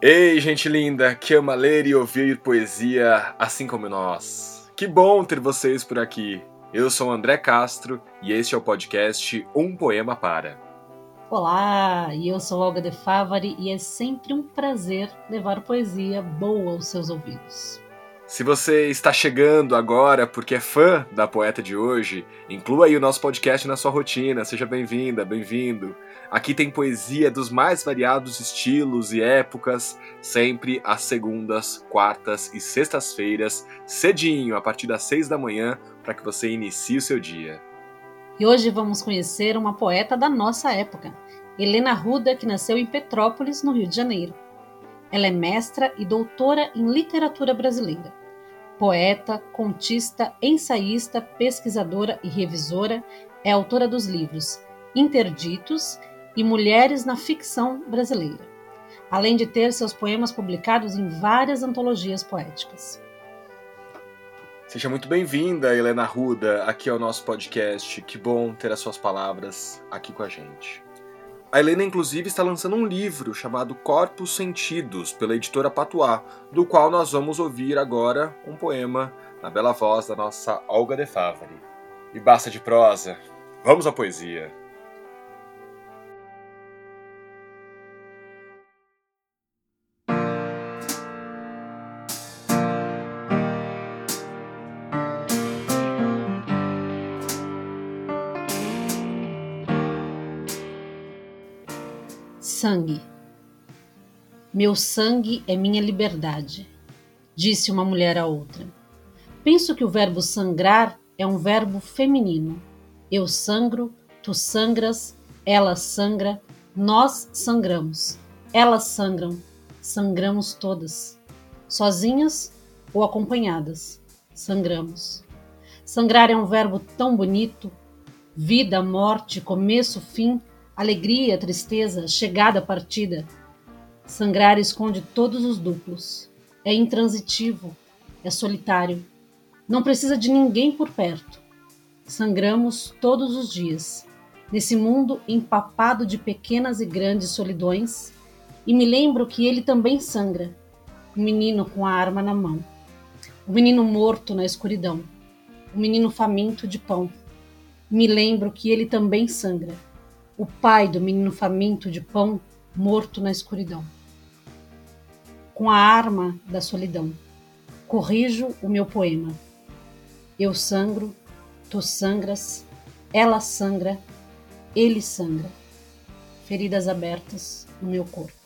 Ei, gente linda, que ama ler e ouvir poesia assim como nós. Que bom ter vocês por aqui. Eu sou André Castro e este é o podcast Um Poema Para. Olá, e eu sou Olga de Favari e é sempre um prazer levar poesia boa aos seus ouvidos. Se você está chegando agora porque é fã da poeta de hoje, inclua aí o nosso podcast na sua rotina. Seja bem-vinda, bem-vindo. Aqui tem poesia dos mais variados estilos e épocas, sempre às segundas, quartas e sextas-feiras, cedinho, a partir das seis da manhã, para que você inicie o seu dia. E hoje vamos conhecer uma poeta da nossa época, Helena Ruda, que nasceu em Petrópolis, no Rio de Janeiro. Ela é mestra e doutora em literatura brasileira. Poeta, contista, ensaísta, pesquisadora e revisora, é autora dos livros Interditos e Mulheres na Ficção Brasileira, além de ter seus poemas publicados em várias antologias poéticas. Seja muito bem-vinda, Helena Ruda, aqui ao nosso podcast. Que bom ter as suas palavras aqui com a gente. A Helena, inclusive, está lançando um livro chamado Corpos Sentidos, pela editora Patuá, do qual nós vamos ouvir agora um poema na bela voz da nossa Olga de Favari. E basta de prosa, vamos à poesia. Sangue. Meu sangue é minha liberdade, disse uma mulher a outra. Penso que o verbo sangrar é um verbo feminino. Eu sangro, tu sangras, ela sangra, nós sangramos, elas sangram, sangramos todas, sozinhas ou acompanhadas, sangramos. Sangrar é um verbo tão bonito, vida, morte, começo, fim alegria, tristeza, chegada, partida. Sangrar esconde todos os duplos. É intransitivo, é solitário. Não precisa de ninguém por perto. Sangramos todos os dias, nesse mundo empapado de pequenas e grandes solidões, e me lembro que ele também sangra, o um menino com a arma na mão, o um menino morto na escuridão, o um menino faminto de pão. Me lembro que ele também sangra o pai do menino faminto de pão morto na escuridão. Com a arma da solidão, corrijo o meu poema. Eu sangro, tu sangras, ela sangra, ele sangra. Feridas abertas no meu corpo.